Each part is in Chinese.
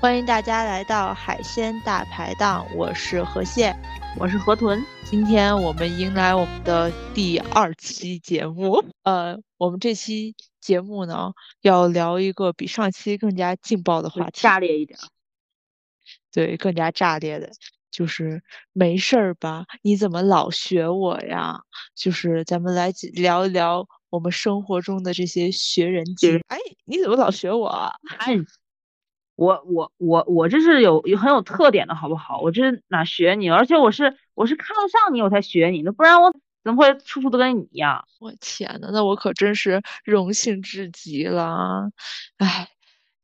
欢迎大家来到海鲜大排档，我是河蟹，我是河豚。今天我们迎来我们的第二期节目。呃，我们这期节目呢，要聊一个比上期更加劲爆的话题，炸裂一点。对，更加炸裂的，就是没事儿吧？你怎么老学我呀？就是咱们来聊一聊我们生活中的这些学人精。哎，你怎么老学我？哎。我我我我这是有有很有特点的好不好？我这哪学你？而且我是我是看得上你我才学你的，不然我怎么会处处都跟你一样？我天呐，那我可真是荣幸至极了。哎，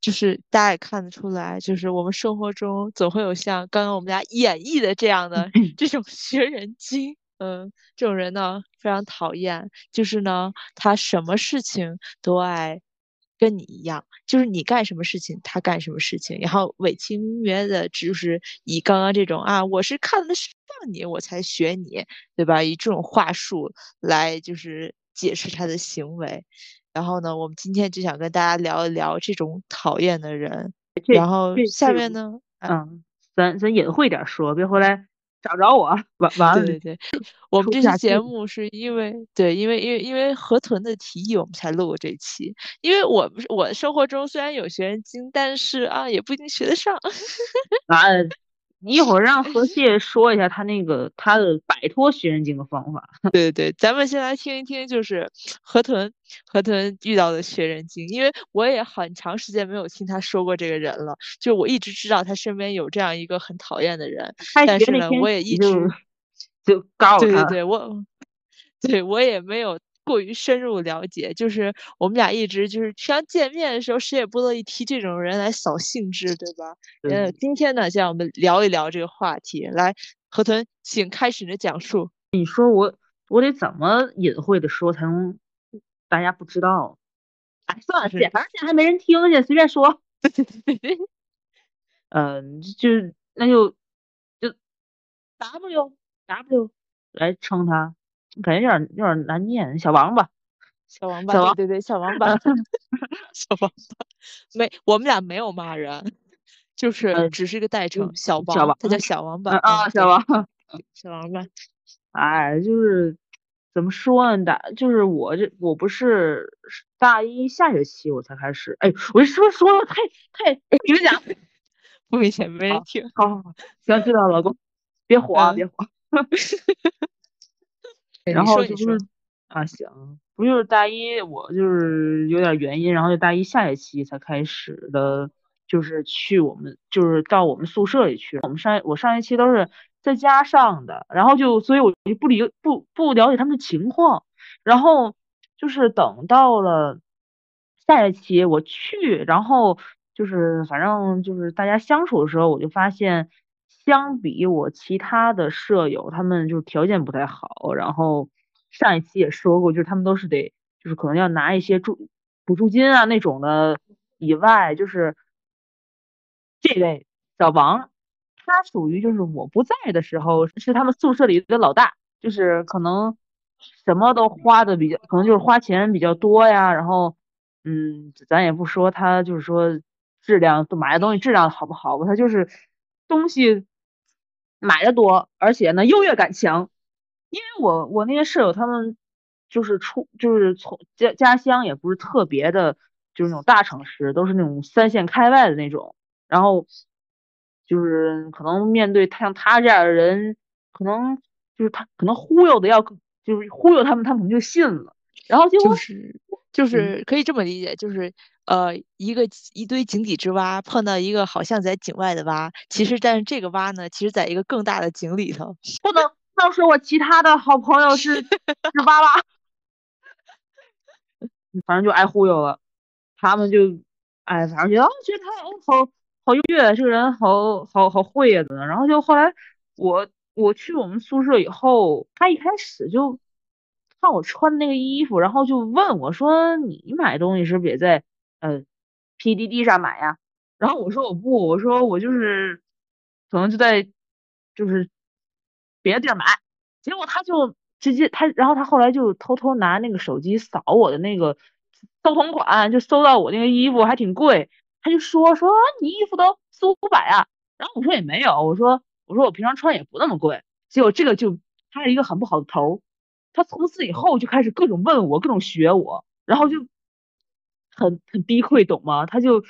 就是大家也看得出来，就是我们生活中总会有像刚刚我们俩演绎的这样的 这种学人精。嗯，这种人呢非常讨厌，就是呢他什么事情都爱。跟你一样，就是你干什么事情，他干什么事情，然后委其名曰的，就是以刚刚这种啊，我是看得上你，我才学你，对吧？以这种话术来就是解释他的行为。然后呢，我们今天就想跟大家聊一聊这种讨厌的人。然后下面呢，嗯，咱咱隐晦点说，别回来。找着我，完完了。对对对，我们这期节目是因为对，因为因为因为河豚的提议，我们才录这期。因为我我生活中虽然有学人精，但是啊，也不一定学得上。啊。你一会儿让何蟹 说一下他那个他的摆脱学人精的方法。对 对对，咱们先来听一听，就是河豚河豚遇到的学人精，因为我也很长时间没有听他说过这个人了。就我一直知道他身边有这样一个很讨厌的人，但是呢，我也一直就告对对对，我对我也没有。过于深入了解，就是我们俩一直就是平常见面的时候，谁也不乐意提这种人来扫兴致，对吧？呃，今天呢，就让我们聊一聊这个话题。来，河豚，请开始你的讲述。你说我我得怎么隐晦的说才能大家不知道？哎，算了，反正现在还没人听去，随便说。嗯，就那就就 W W 来称他。感觉有点有点难念，小王八，小王八，对对对，小王八，小王八，没，我们俩没有骂人，就是只是一个代称，小王，他叫小王八啊，小王，小王八，哎，就是怎么说呢？大就是我这我不是大一下学期我才开始，哎，我这说说的太太，你们讲，不明显，没人听，好好好，行，知道了，老公，别火啊，别火。然后就是啊，行，不就是大一，我就是有点原因，然后就大一下学期才开始的，就是去我们，就是到我们宿舍里去。我们上我上学期都是在家上的，然后就所以我就不理不不了解他们的情况。然后就是等到了下学期我去，然后就是反正就是大家相处的时候，我就发现。相比我其他的舍友，他们就是条件不太好。然后上一期也说过，就是他们都是得，就是可能要拿一些助补助金啊那种的。以外，就是这位小王，他属于就是我不在的时候，是他们宿舍里的老大，就是可能什么都花的比较，可能就是花钱比较多呀。然后，嗯，咱也不说他就是说质量买的东西质量好不好吧，他就是东西。买的多，而且呢优越感强，因为我我那些舍友他们就是出就是从家家乡也不是特别的，就是那种大城市，都是那种三线开外的那种，然后就是可能面对他像他这样的人，可能就是他可能忽悠的要就是忽悠他们，他们可能就信了，然后就是就是可以这么理解，就是。呃，一个一堆井底之蛙碰到一个好像在井外的蛙，其实但是这个蛙呢，其实在一个更大的井里头。不能不能说我其他的好朋友是 是蛙蛙，反正就爱忽悠了。他们就哎，反正觉得觉得他好好优越，这个人好好好会呀的。然后就后来我我去我们宿舍以后，他一开始就看我穿那个衣服，然后就问我说：“你买东西是不是也在？”呃，PDD 上买呀，然后我说我不，我说我就是可能就在就是别的地儿买，结果他就直接他，然后他后来就偷偷拿那个手机扫我的那个搜同款，就搜到我那个衣服还挺贵，他就说说你衣服都四五百啊，然后我说也没有，我说我说我平常穿也不那么贵，结果这个就他是一个很不好的头，他从此以后就开始各种问我，各种学我，然后就很很逼愧，懂吗？他就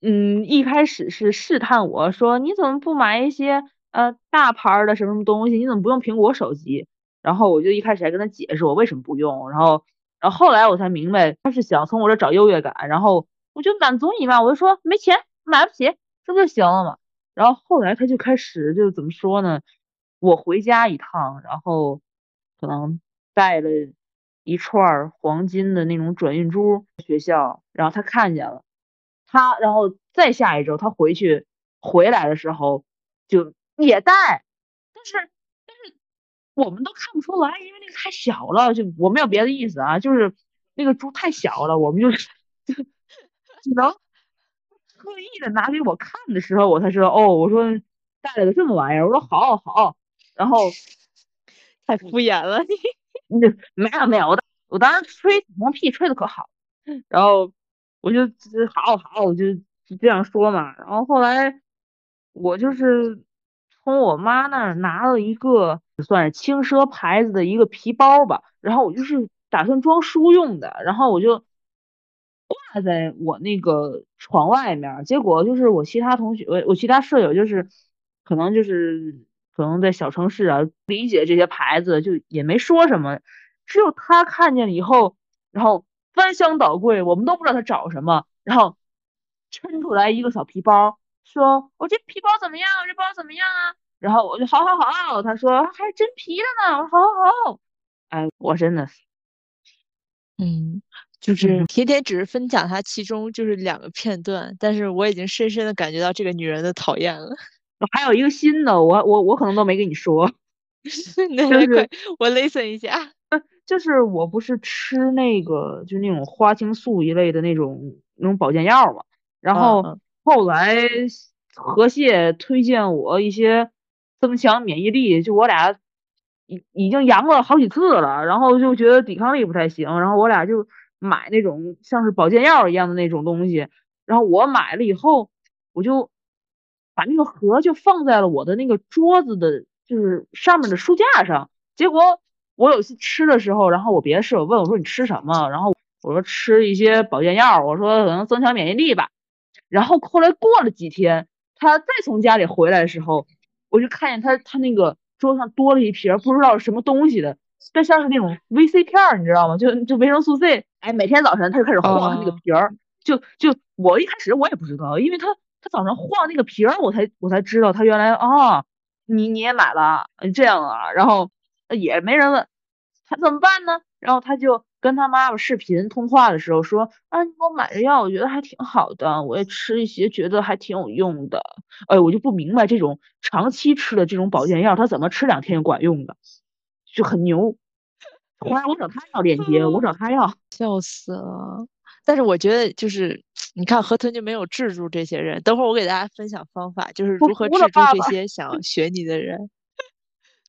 嗯一开始是试探我说你怎么不买一些呃大牌的什么什么东西？你怎么不用苹果手机？然后我就一开始还跟他解释我为什么不用，然后。然后后来我才明白，他是想从我这找优越感，然后我就满足你嘛，我就说没钱买不起，这不就行了嘛。然后后来他就开始就怎么说呢？我回家一趟，然后可能带了一串黄金的那种转运珠学校，然后他看见了，他然后再下一周他回去回来的时候就也带，但是但是。我们都看不出来，因为那个太小了。就我没有别的意思啊，就是那个猪太小了，我们就 是只能特意的拿给我看的时候，我才知道哦。我说带了个这么玩意儿，我说好好，然后太敷衍了你。那没有没有，我我当时吹什么屁，吹的可好。然后我就好好，我就这样说嘛。然后后来我就是从我妈那儿拿了一个。算是轻奢牌子的一个皮包吧，然后我就是打算装书用的，然后我就挂在我那个床外面，结果就是我其他同学，我我其他舍友就是可能就是可能在小城市啊，理解这些牌子就也没说什么，只有他看见了以后，然后翻箱倒柜，我们都不知道他找什么，然后抻出来一个小皮包，说我这皮包怎么样？我这包怎么样啊？然后我就好好好，他说还是真皮的呢，我说好好好，哎，我真的是，嗯，就是甜甜只是分享他其中就是两个片段，但是我已经深深的感觉到这个女人的讨厌了。还有一个新的，我我我可能都没跟你说，那快我 listen 一下，就是我不是吃那个就那种花青素一类的那种那种保健药嘛，然后后来河蟹推荐我一些。增强免疫力，就我俩已已经阳了好几次了，然后就觉得抵抗力不太行，然后我俩就买那种像是保健药一样的那种东西，然后我买了以后，我就把那个盒就放在了我的那个桌子的，就是上面的书架上。结果我有一次吃的时候，然后我别的室友问我说你吃什么？然后我说吃一些保健药，我说可能增强免疫力吧。然后后来过了几天，他再从家里回来的时候。我就看见他，他那个桌上多了一瓶不知道是什么东西的，但像是那种 VC 片，你知道吗？就就维生素 C。哎，每天早晨他就开始晃他那个瓶儿，就就我一开始我也不知道，因为他他早上晃那个瓶儿，我才我才知道他原来啊，你你也买了这样啊，然后也没人问，他怎么办呢？然后他就。跟他妈妈视频通话的时候说啊，你给我买这药，我觉得还挺好的，我也吃一些，觉得还挺有用的。哎，我就不明白这种长期吃的这种保健药，他怎么吃两天就管用的，就很牛。后 来我找他要链接，我找他要，笑死了。但是我觉得就是你看河豚就没有制住这些人。等会儿我给大家分享方法，就是如何制住这些想学你的人。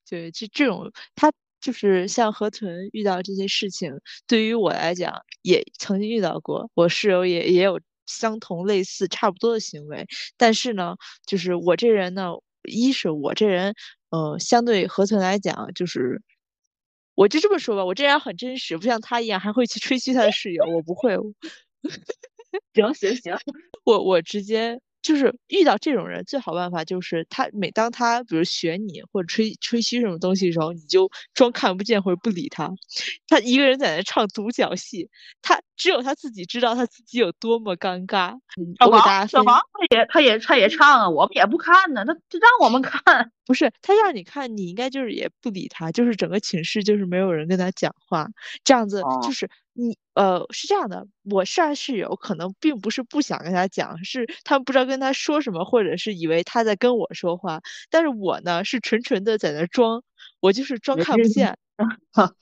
对，这这种他。就是像河豚遇到这些事情，对于我来讲也曾经遇到过，我室友也也有相同类似差不多的行为。但是呢，就是我这人呢，一是我这人，呃，相对河豚来讲，就是我就这么说吧，我这人很真实，不像他一样还会去吹嘘他的室友，我不会。行行行，我我直接。就是遇到这种人，最好办法就是他每当他比如选你或者吹吹嘘什么东西的时候，你就装看不见或者不理他。他一个人在那唱独角戏，他只有他自己知道他自己有多么尴尬。我给大家小王他也他也他也唱啊，我们也不看呢，他他让我们看，不是他让你看，你应该就是也不理他，就是整个寝室就是没有人跟他讲话，这样子就是。你呃是这样的，我上室友可能并不是不想跟他讲，是他们不知道跟他说什么，或者是以为他在跟我说话。但是我呢是纯纯的在那装，我就是装看不见，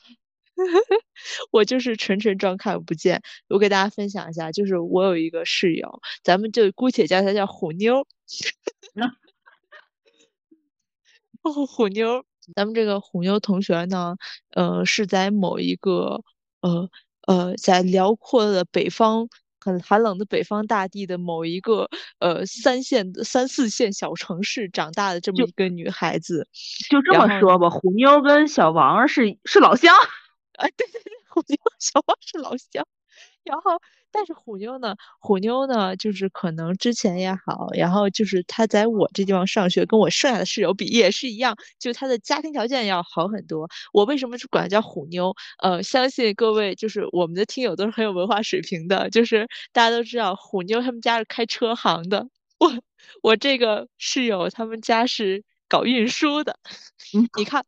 我就是纯纯装看不见。我给大家分享一下，就是我有一个室友，咱们就姑且叫她叫虎妞。虎妞，咱们这个虎妞同学呢，呃是在某一个呃。呃，在辽阔的北方很寒冷的北方大地的某一个呃三线的三四线小城市长大的这么一个女孩子，就这么说吧，虎妞跟小王是是老乡，哎，对对对，虎妞小花是老乡，然后。但是虎妞呢？虎妞呢？就是可能之前也好，然后就是她在我这地方上学，跟我剩下的室友比也是一样，就她的家庭条件要好很多。我为什么是管她叫虎妞？呃，相信各位就是我们的听友都是很有文化水平的，就是大家都知道虎妞他们家是开车行的，我我这个室友他们家是搞运输的，你看。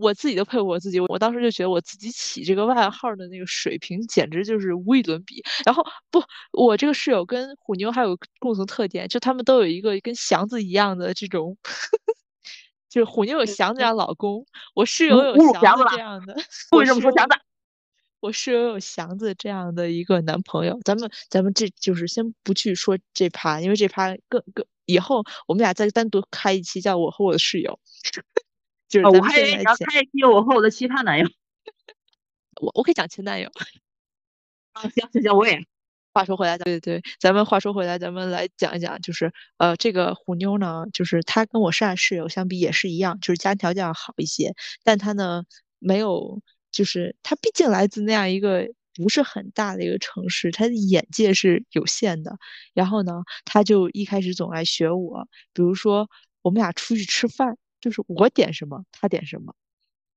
我自己都佩服我自己，我当时就觉得我自己起这个外号的那个水平简直就是无与伦比。然后不，我这个室友跟虎妞还有共同特点，就他们都有一个跟祥子一样的这种，就是虎妞有祥子这样老公，我室友有祥子这样的。为什么说祥子？我室友有祥子这样的一个男朋友。咱们咱们这就是先不去说这趴，因为这趴更更以后我们俩再单独开一期，叫我和我的室友。就是我还以为你要开一期我和我的其他男友，我我可以讲前男友。啊，行行行，我也。话说回来，对对对，咱们话说回来，咱们来讲一讲，就是呃，这个虎妞呢，就是她跟我上室友相比也是一样，就是家庭条件要好一些，但她呢没有，就是她毕竟来自那样一个不是很大的一个城市，她的眼界是有限的。然后呢，她就一开始总爱学我，比如说我们俩出去吃饭。就是我点什么，他点什么，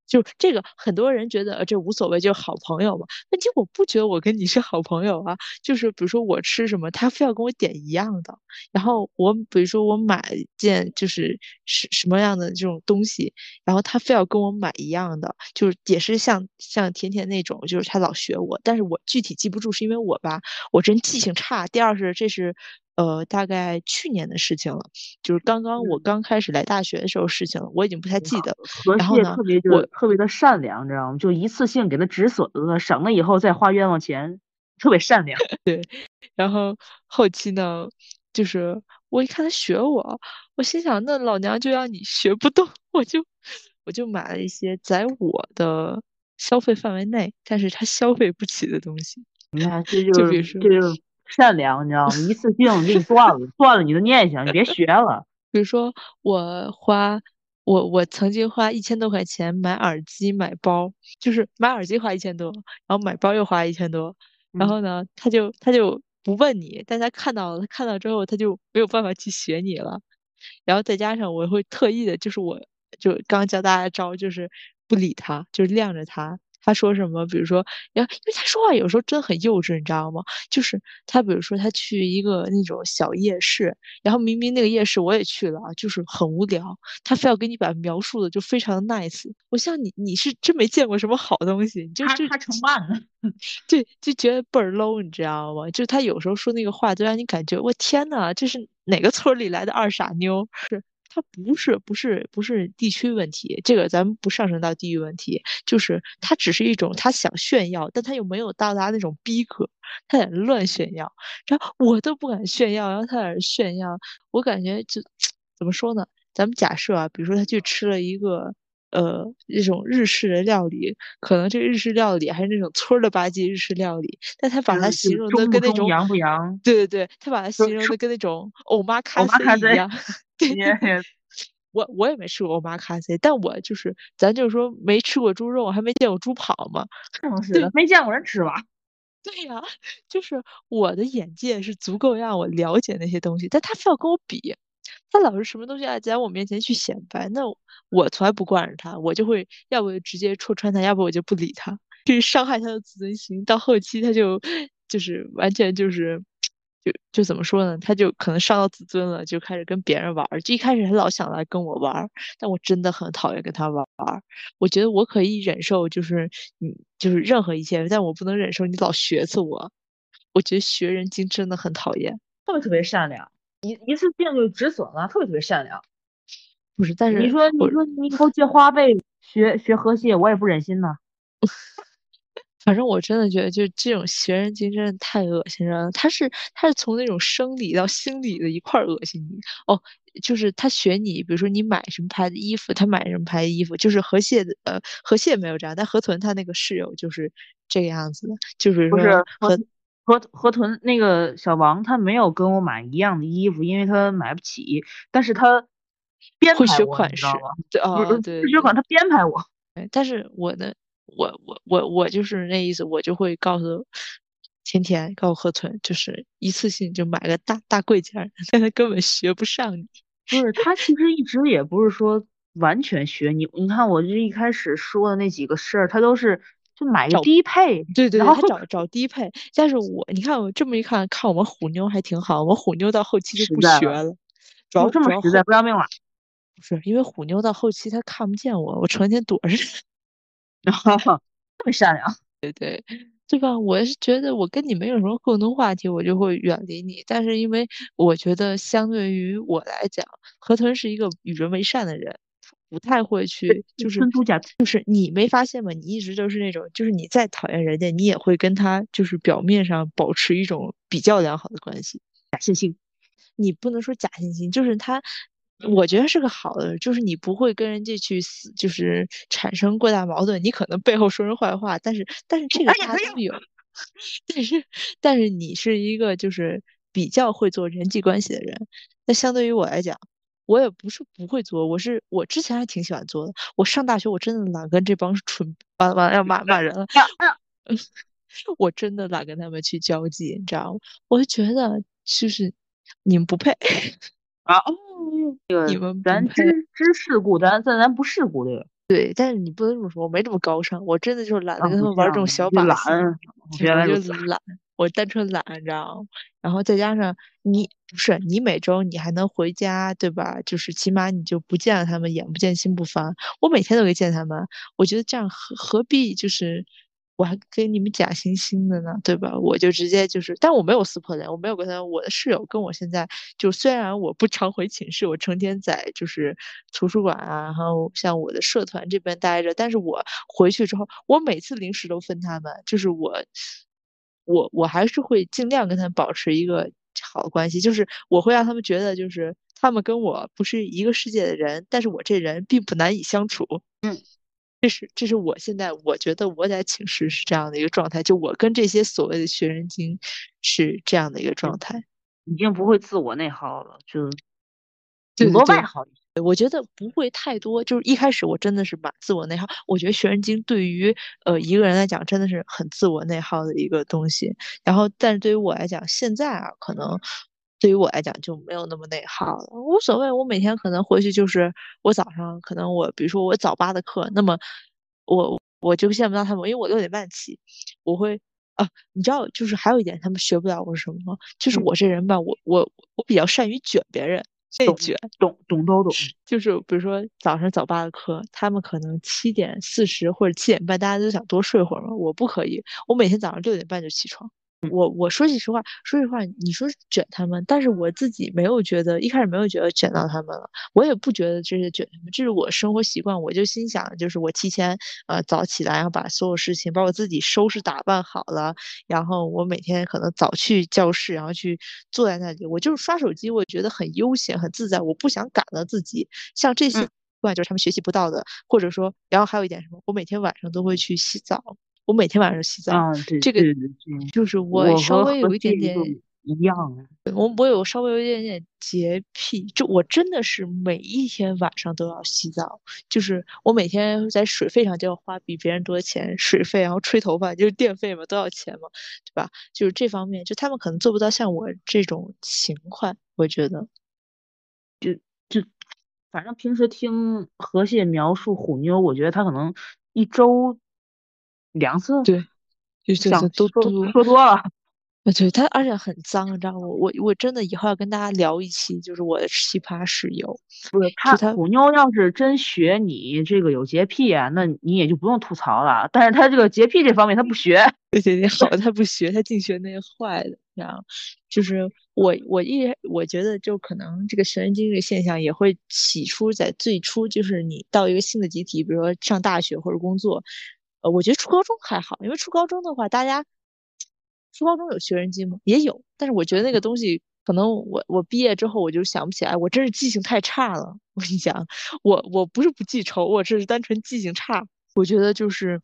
就这个很多人觉得这无所谓，就是好朋友嘛。问题我不觉得我跟你是好朋友啊。就是比如说我吃什么，他非要跟我点一样的。然后我比如说我买件就是什什么样的这种东西，然后他非要跟我买一样的，就是也是像像甜甜那种，就是他老学我，但是我具体记不住，是因为我吧，我真记性差。第二是这是。呃，大概去年的事情了，就是刚刚我刚开始来大学的时候事情了，我已经不太记得。然后呢，我特别的善良，知道吗？就一次性给他止损了，省了以后再花冤枉钱，特别善良。对，然后后期呢，就是我一看他学我，我心想那老娘就让你学不动，我就我就买了一些在我的消费范围内，但是他消费不起的东西。你看，这就是这就。善良，你知道吗？一次性给你断了，断了你的念想，你别学了。比如说，我花我我曾经花一千多块钱买耳机、买包，就是买耳机花一千多，然后买包又花一千多。然后呢，他就他就不问你，但他看到了，他看到之后他就没有办法去学你了。然后再加上我会特意的，就是我就刚教大家招，就是不理他，就是晾着他。他说什么？比如说，呀，因为他说话有时候真的很幼稚，你知道吗？就是他，比如说他去一个那种小夜市，然后明明那个夜市我也去了，就是很无聊，他非要给你把描述的就非常的 nice。我像你，你是真没见过什么好东西，你就他他成慢了，对，就觉得倍儿 low，你知道吗？就他有时候说那个话，就让你感觉我天呐，这是哪个村里来的二傻妞？是。他不是不是不是地区问题，这个咱们不上升到地域问题，就是他只是一种他想炫耀，但他又没有到达那种逼格，他在乱炫耀，然后我都不敢炫耀，然后他在那炫耀，我感觉就 怎么说呢？咱们假设啊，比如说他去吃了一个呃一种日式的料理，可能这个日式料理还是那种村儿的吧唧日式料理，但他把它形容的跟那种洋不洋？对对对，他把它形容的跟那种欧玛卡西一样。我我也没吃过欧玛卡西，但我就是咱就是说没吃过猪肉，还没见过猪跑嘛。是的，没见过人吃吧？对呀，就是我的眼界是足够让我了解那些东西，但他非要跟我比，他老是什么东西啊在我面前去显摆，那我从来不惯着他，我就会要不就直接戳穿他，要不我就不理他，去伤害他的自尊心。到后期他就就是完全就是。就就怎么说呢？他就可能伤到自尊了，就开始跟别人玩儿。就一开始他老想来跟我玩儿，但我真的很讨厌跟他玩儿。我觉得我可以忍受，就是你就是任何一切，但我不能忍受你老学死我。我觉得学人精真的很讨厌。特别特别善良，一一次性就止损了，特别特别善良。不是，但是你说你说你以后借花呗学学河蟹，我也不忍心呢。反正我真的觉得，就这种学人精真的太恶心人了。他是他是从那种生理到心理的一块恶心你哦。就是他学你，比如说你买什么牌子衣服，他买什么牌子衣服。就是河蟹的呃，河蟹没有这样，但河豚他那个室友就是这个样子的。就是说河河河豚那个小王他没有跟我买一样的衣服，因为他买不起，但是他编排我，你款式知道吗？，对对不学款，他编排我。对，但是我呢，我我我我就是那意思，我就会告诉甜甜，告诉河豚，就是一次性就买个大大贵件儿，但他根本学不上你。不是，他其实一直也不是说完全学你。你看，我这一开始说的那几个事儿，他都是就买个找低配，对对对，然后他找找低配，但是我你看我这么一看，看我们虎妞还挺好，我们虎妞到后期就不学了，主要就这么实在，不要命了。不是因为虎妞到后期她看不见我，我成天躲着。然 后这么善良，对对对吧？我是觉得我跟你没有什么共同话题，我就会远离你。但是因为我觉得相对于我来讲，河豚是一个与人为善的人，他不太会去，就是就是你没发现吗？你一直都是那种，就是你再讨厌人家，你也会跟他就是表面上保持一种比较良好的关系。假惺惺。你不能说假惺惺，就是他，我觉得是个好的，就是你不会跟人家去死，就是产生过大矛盾。你可能背后说人坏话，但是但是这个大家都有，但是但是你是一个就是比较会做人际关系的人，那相对于我来讲。我也不是不会做，我是我之前还挺喜欢做的。我上大学我真的懒跟这帮蠢，完了完了要骂骂人了。我真的懒跟他们去交际，你知道吗？我就觉得就是你们不配，啊哦，你们。咱知知世故，咱咱咱不世故这个。对，但是你不能这么说，我没这么高尚，我真的就是懒得啊，跟他们玩这种小把戏，，对，我就。懒，我单纯懒，你知道吗？然后再加上你不是你每周你还能回家，对吧？就是起码你就不见了他们，眼不见心不烦。我每天都会见他们，我觉得这样何何必就是我还跟你们假惺惺的呢，对吧？我就直接就是，但我没有撕破脸，我没有跟他，我的室友跟我现在就虽然我不常回寝室，我成天在就是图书馆啊，然后像我的社团这边待着，但是我回去之后，我每次零食都分他们，就是我。我我还是会尽量跟他们保持一个好的关系，就是我会让他们觉得，就是他们跟我不是一个世界的人，但是我这人并不难以相处。嗯，这是这是我现在我觉得我在寝室是这样的一个状态，就我跟这些所谓的学人精是这样的一个状态。已经不会自我内耗了，就对顶多外耗一些。我觉得不会太多，就是一开始我真的是蛮自我内耗。我觉得学人精对于呃一个人来讲真的是很自我内耗的一个东西。然后，但是对于我来讲，现在啊，可能对于我来讲就没有那么内耗了，无所谓。我每天可能回去就是我早上可能我比如说我早八的课，那么我我就见不到他们，因为我六点半起，我会。啊，你知道，就是还有一点他们学不了我是什么吗？就是嗯我这人吧，我我我比较善于卷别人，内懂卷。懂懂都懂。就是比如说早上早八的课，他们可能七点四十或者七点半，大家都想多睡会儿嘛。我不可以，我每天早上六点半就起床。我我说句实话，说实话，你说卷他们，但是我自己没有觉得，一开始没有觉得卷到他们了，我也不觉得这是卷他们，这是我生活习惯。我就心想，就是我提前呃早起来，然后把所有事情，把我自己收拾打扮好了，然后我每天可能早去教室，然后去坐在那里，我就是刷手机，我觉得很悠闲很自在，我不想赶了自己。像这些嗯习惯就是他们学习不到的，或者说，然后还有一点什么，我每天晚上都会去洗澡，我每天晚上洗澡，啊，对这个就是我我稍微有一点点一样啊。我我有稍微有一点点洁癖，就我真的是每一天晚上都要洗澡，就是我每天在水费上就要花比别人多的钱，水费然后吹头发就是电费嘛都要钱嘛，对吧？就是这方面，就他们可能做不到像我这种勤快，我觉得。就就反正平时听河蟹描述虎妞，我觉得他可能一周两次，对，就是都说都说多了。啊，对他，而且很脏，你知道吗？我我真的以后要跟大家聊一期，就是我的奇葩室友。不是他他虎妞要是真学你这个有洁癖啊，那你也就不用吐槽了。但是他这个洁癖这方面他不学，对对对，好，他不学，他净学那些坏的，然后就是我我一我觉得就可能这个学人精这个现象也会起初在最初就是你到一个新的集体，比如说上大学或者工作，呃，我觉得初高中还好，因为初高中的话，大家初高中有学人精吗？也有，但是我觉得那个东西可能我我毕业之后我就想不起来，我真是记性太差了。我跟你讲，我我不是不记仇，我这是单纯记性差。我觉得就是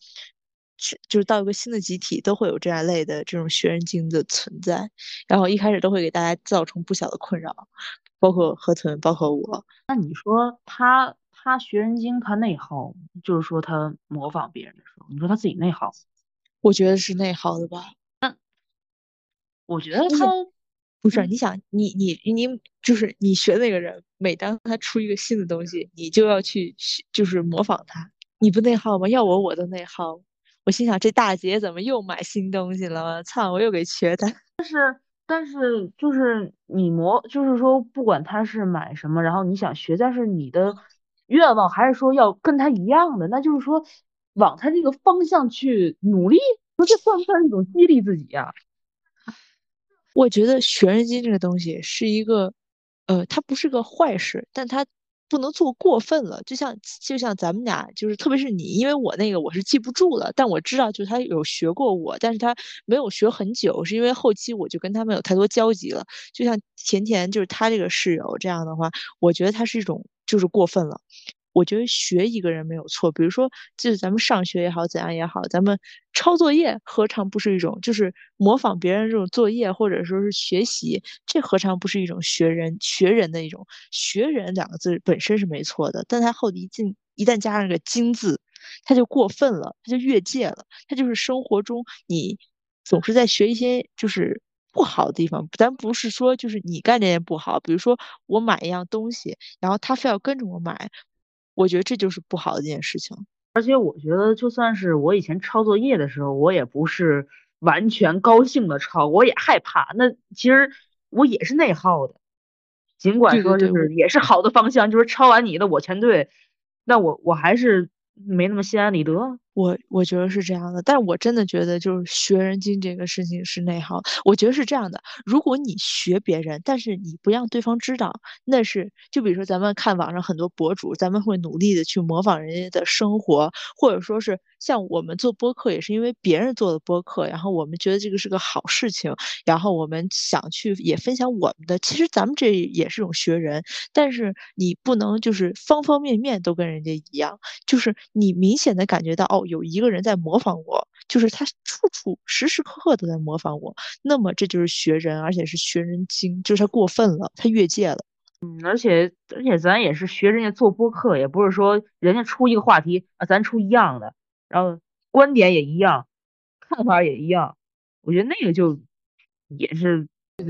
就是到一个新的集体，都会有这样类的这种学人精的存在，然后一开始都会给大家造成不小的困扰，包括河豚，包括我。那你说他他学人精，他内耗，就是说他模仿别人的时候，你说他自己内耗？我觉得是内耗的吧。那我觉得他不是，你想，你你你就是你学那个人，每当他出一个新的东西，你就要去就是模仿他。你不内耗吗？要我我都内耗。我心想，这大姐怎么又买新东西了？操，我又给缺他。但是，但是就是你模，就是说，不管他是买什么，然后你想学，但是你的愿望还是说要跟他一样的，那就是说往他这个方向去努力。说这算不算一种激励自己呀？我觉得学人精这个东西是一个，呃，它不是个坏事，但它。不能做过分了，就像就像咱们俩，就是特别是你，因为我那个我是记不住了，但我知道就是他有学过我，但是他没有学很久，是因为后期我就跟他没有太多交集了。就像甜甜，就是他这个室友这样的话，我觉得他是一种就是过分了。我觉得学一个人没有错，比如说，就是咱们上学也好，怎样也好，咱们抄作业何尝不是一种，就是模仿别人这种作业，或者说是学习，这何尝不是一种学人学人的一种学人两个字本身是没错的，但他后一进一旦加上个精字，他就过分了，他就越界了，他就是生活中你总是在学一些就是不好的地方，咱不是说就是你干这件不好，比如说我买一样东西，然后他非要跟着我买。我觉得这就是不好的一件事情，而且我觉得就算是我以前抄作业的时候，我也不是完全高兴的抄，我也害怕。那其实我也是内耗的，尽管说就是也是好的方向，就是抄完你的我全对，那我我还是没那么心安理得。我我觉得是这样的，但是我真的觉得就是学人精这个事情是内耗。我觉得是这样的，如果你学别人，但是你不让对方知道，那是就比如说咱们看网上很多博主，咱们会努力的去模仿人家的生活，或者说是像我们做播客也是因为别人做的播客，然后我们觉得这个是个好事情，然后我们想去也分享我们的。其实咱们这也是种学人，但是你不能就是方方面面都跟人家一样，就是你明显的感觉到哦。有一个人在模仿我，就是他处处时时刻刻都在模仿我，那么这就是学人，而且是学人精，就是他过分了，他越界了。嗯，而且而且咱也是学人家做播客，也不是说人家出一个话题啊，咱出一样的，然后观点也一样，看法也一样，我觉得那个就也是。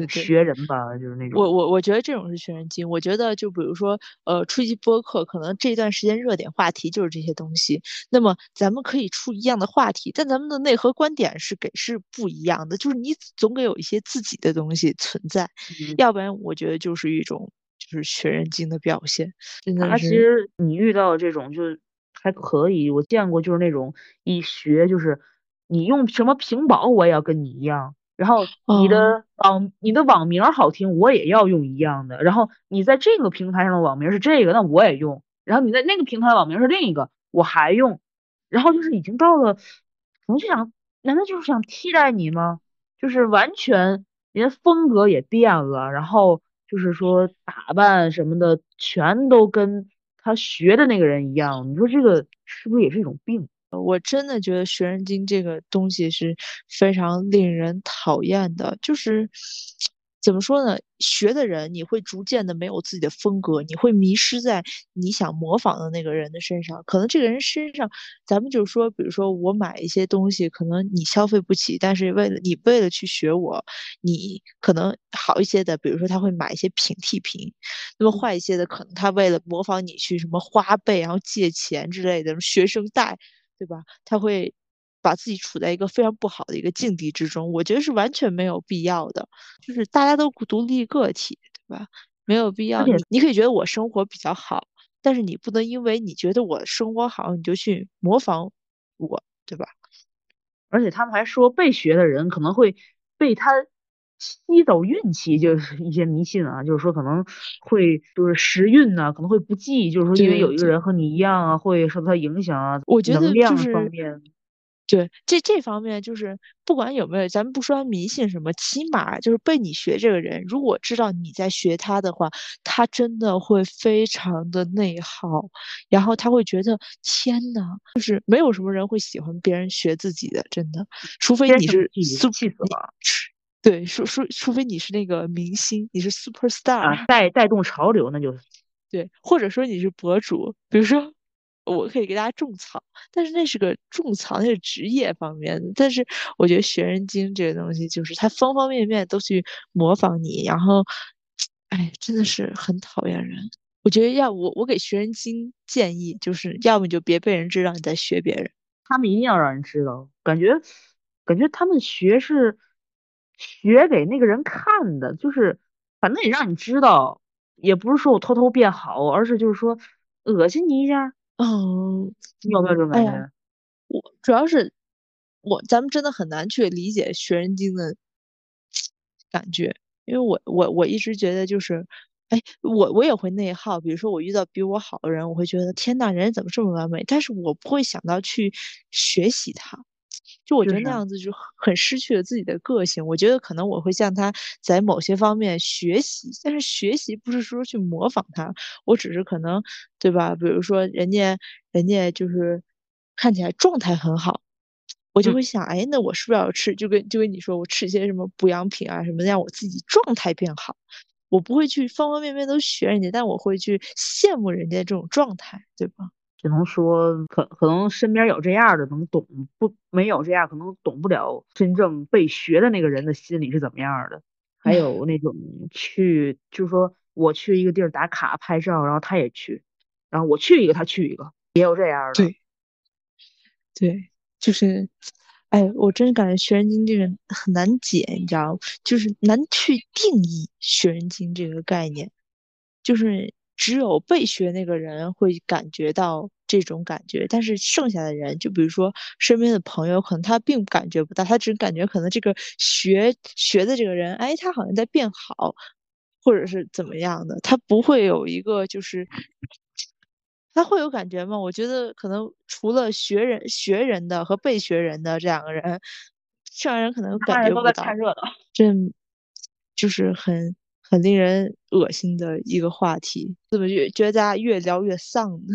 学人吧，就是那种。我我我觉得这种是学人精。我觉得就比如说，呃，出一播客，可能这段时间热点话题就是这些东西。那么咱们可以出一样的话题，但咱们的内核观点是给是不一样的。就是你总得有一些自己的东西存在，要不然我觉得就是一种就是学人精的表现。真的是。其实你遇到这种就还可以，我见过就是那种一学就是你用什么屏保，我也要跟你一样。然后你的网你的网名好听，我也要用一样的。然后你在这个平台上的网名是这个，那我也用。然后你在那个平台的网名是另一个，我还用。然后就是已经到了，我就想，难道就是想替代你吗？就是完全连风格也变了，然后就是说打扮什么的全都跟他学的那个人一样。你说这个是不是也是一种病？我真的觉得学人精这个东西是非常令人讨厌的，就是怎么说呢？学的人你会逐渐的没有自己的风格，你会迷失在你想模仿的那个人的身上。可能这个人身上，咱们就说，比如说我买一些东西，可能你消费不起，但是为了你为了去学我，你可能好一些的，比如说他会买一些平替品，那么坏一些的，可能他为了模仿你去什么花呗，然后借钱之类的，学生贷。对吧？他会把自己处在一个非常不好的一个境地之中，我觉得是完全没有必要的。就是大家都独立个体，对吧？没有必要。你你可以觉得我生活比较好，但是你不能因为你觉得我生活好，你就去模仿我，对吧？而且他们还说，被学的人可能会被他。吸走运气就是一些迷信啊，就是说可能会就是时运呢，可能会不济，就是说因为有一个人和你一样啊，会受他影响啊。我觉得就是方面，对，这这方面就是不管有没有，咱们不说迷信什么，起码就是被你学这个人，如果知道你在学他的话，他真的会非常的内耗，然后他会觉得天呐，就是没有什么人会喜欢别人学自己的，真的，除非你是气死了。对，除除除非你是那个明星，你是 super star，带带动潮流，那就对，或者说你是博主，比如说。我可以给大家种草，但是那是个种草，那是职业方面的。但是我觉得学人精这个东西，就是他方方面面都去模仿你，然后，哎，真的是很讨厌人。我觉得要我我给学人精建议，就是要么就别被人知道你在学别人，他们一定要让人知道。感觉感觉他们学是学给那个人看的，就是反正也让你知道，也不是说我偷偷变好，而是就是说恶心你一下。嗯，你有没有这种感觉？我主要是我，咱们真的很难去理解学人精的感觉，因为我我我一直觉得就是，哎，我我也会内耗。比如说我遇到比我好的人，我会觉得天呐，人家怎么这么完美？但是我不会想到去学习他。就我觉得那样子就很失去了自己的个性。我觉得可能我会向他在某些方面学习，但是学习不是说去模仿他，我只是可能，对吧？比如说人家，人家就是看起来状态很好，我就会想，哎，那我是不是要吃？就跟就跟你说，我吃一些什么补养品啊什么的，让我自己状态变好。我不会去方方面面都学人家，但我会去羡慕人家这种状态，对吧？只能说，可可能身边有这样的能懂，不没有这样可能懂不了真正被学的那个人的心理是怎么样的。还有那种去，就是说我去一个地儿打卡拍照，然后他也去，然后我去一个他去一个，也有这样的。对，对，就是，哎，我真感觉学人精这个很难解，你知道就是难去定义学人精这个概念，就是。只有被学那个人会感觉到这种感觉，但是剩下的人，就比如说身边的朋友，可能他并感觉不到，他只感觉可能这个学学的这个人，哎，他好像在变好，或者是怎么样的，他不会有一个就是，他会有感觉吗？我觉得可能除了学人学人的和被学人的这两个人，剩下人可能感觉不到，这就是很。很令人恶心的一个话题，怎么越觉得大家越聊越丧呢？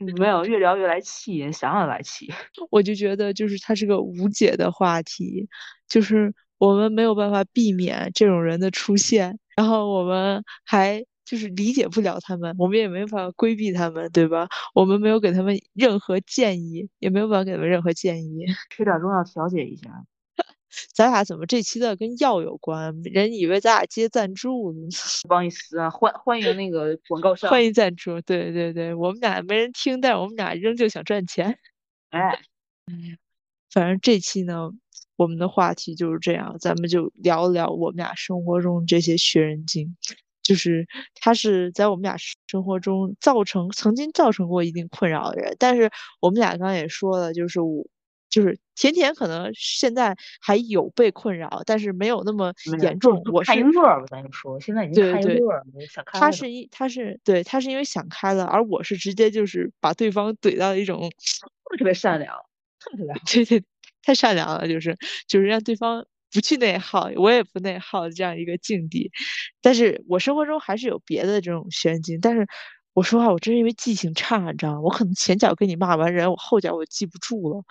没有，越聊越来气，想想来气。我就觉得，就是它是个无解的话题，就是我们没有办法避免这种人的出现，然后我们还就是理解不了他们，我们也没办法规避他们，对吧？我们没有给他们任何建议，也没有办法给他们任何建议。吃点中药调节一下。咱俩怎么这期的跟药有关？人以为咱俩接赞助呢。不好意思啊，欢欢迎那个广告商，欢迎赞助。对对对，我们俩没人听，但是我们俩仍旧想赚钱。哎，反正这期呢，我们的话题就是这样，咱们就聊聊我们俩生活中这些学人精，就是他是在我们俩生活中造成曾经造成过一定困扰的人，但是我们俩刚刚也说了，就是我。就是甜甜可能现在还有被困扰，但是没有那么严重。我是看乐吧，咱就说现在已经看乐了，想开。他是一，他是对，他是因为想开了，而我是直接就是把对方怼到一种特别善良，特别对对，太善良了，就是就是让对方不去内耗，我也不内耗的这样一个境地。但是我生活中还是有别的这种玄机，但是我说话我真是因为记性差，你知道吗？我可能前脚跟你骂完人，我后脚我记不住了。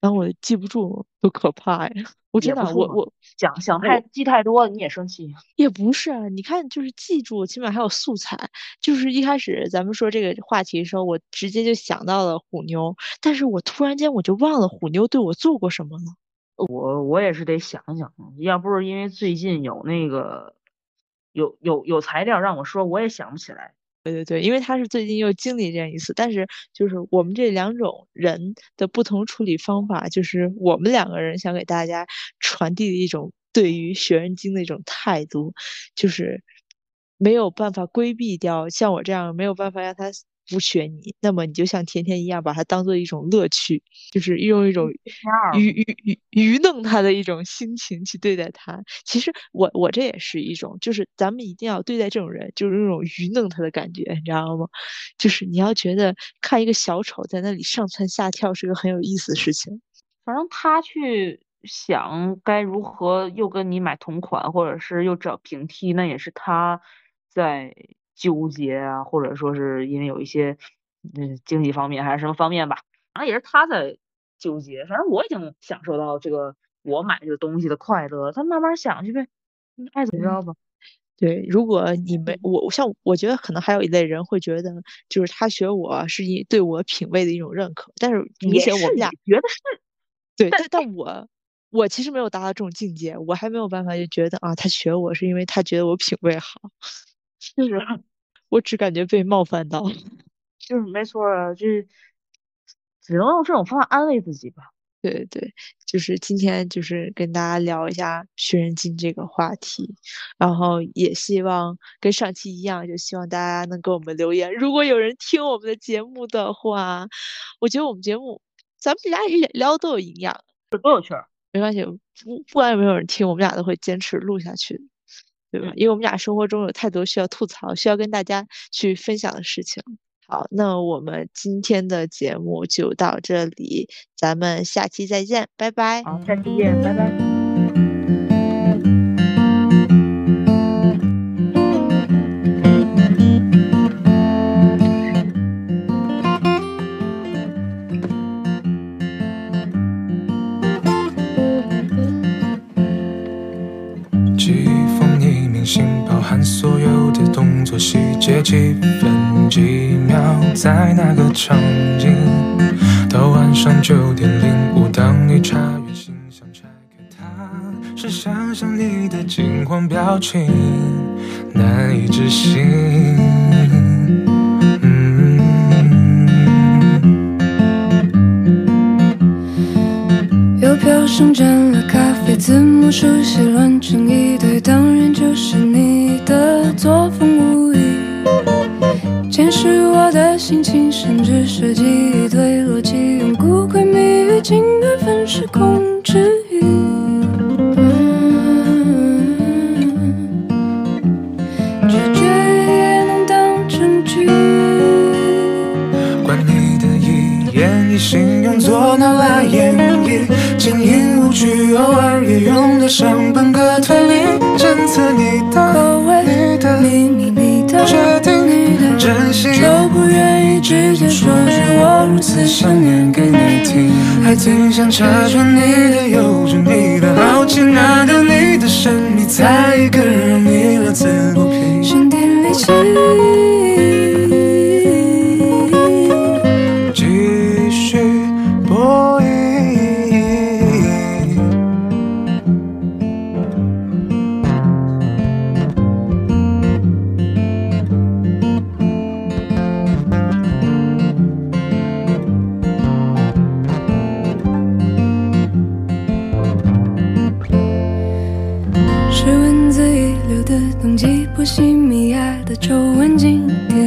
然后我记不住，多可怕呀！我真的，我我想想太记太多了，你也生气？也不是啊，你看，就是记住，起码还有素材。就是一开始咱们说这个话题的时候，我直接就想到了虎妞，但是我突然间我就忘了虎妞对我做过什么了。我我也是得想想，要不是因为最近有那个有有有材料让我说，我也想不起来。对对对，因为他是最近又经历这样一次，但是就是我们这两种人的不同处理方法，就是我们两个人想给大家传递的一种对于学人精的一种态度，就是没有办法规避掉像我这样没有办法让他。不学你，那么你就像甜甜一样，把它当做一种乐趣，就是用一种愚愚愚愚弄他的一种心情去对待他。其实我我这也是一种，就是咱们一定要对待这种人，就是那种愚弄他的感觉，你知道吗？就是你要觉得看一个小丑在那里上蹿下跳是个很有意思的事情。反正他去想该如何又跟你买同款，或者是又找平替，那也是他在纠结啊，或者说是因为有一些嗯经济方面还是什么方面吧，反正也是他在纠结。反正我已经享受到这个我买这个东西的快乐，他慢慢想去呗，爱怎么着吧。对，如果你没我，像我觉得可能还有一类人会觉得，就是他学我是一对我品味的一种认可，但是明显我们俩觉得是，对，但但我我其实没有达到这种境界，我还没有办法就觉得啊，他学我是因为他觉得我品味好，就是我只感觉被冒犯到，就是没错啊，就是只能用这种方法安慰自己吧。对对，就是今天就是跟大家聊一下学人精这个话题，然后也希望跟上期一样，就希望大家能给我们留言。如果有人听我们的节目的话，我觉得我们节目咱们俩也聊都有营养，都有趣儿。没关系，不不管有没有人听，我们俩都会坚持录下去，对吧？因为我们俩生活中有太多需要吐槽、需要跟大家去分享的事情。好，那我们今天的节目就到这里，咱们下期再见，拜拜。好，下期见，拜拜。细节，几分几秒，在那个场景？到晚上九点零五，当你查阅信箱拆开它，是想象你的惊慌表情，难以置信。邮票上沾了咖啡，字母书写乱成一堆，当然就是你的作风无疑。是我的心情，甚至设计一堆逻辑，用古怪谜语进而分饰控制挺想留的冬季，波西米亚的皱纹经典，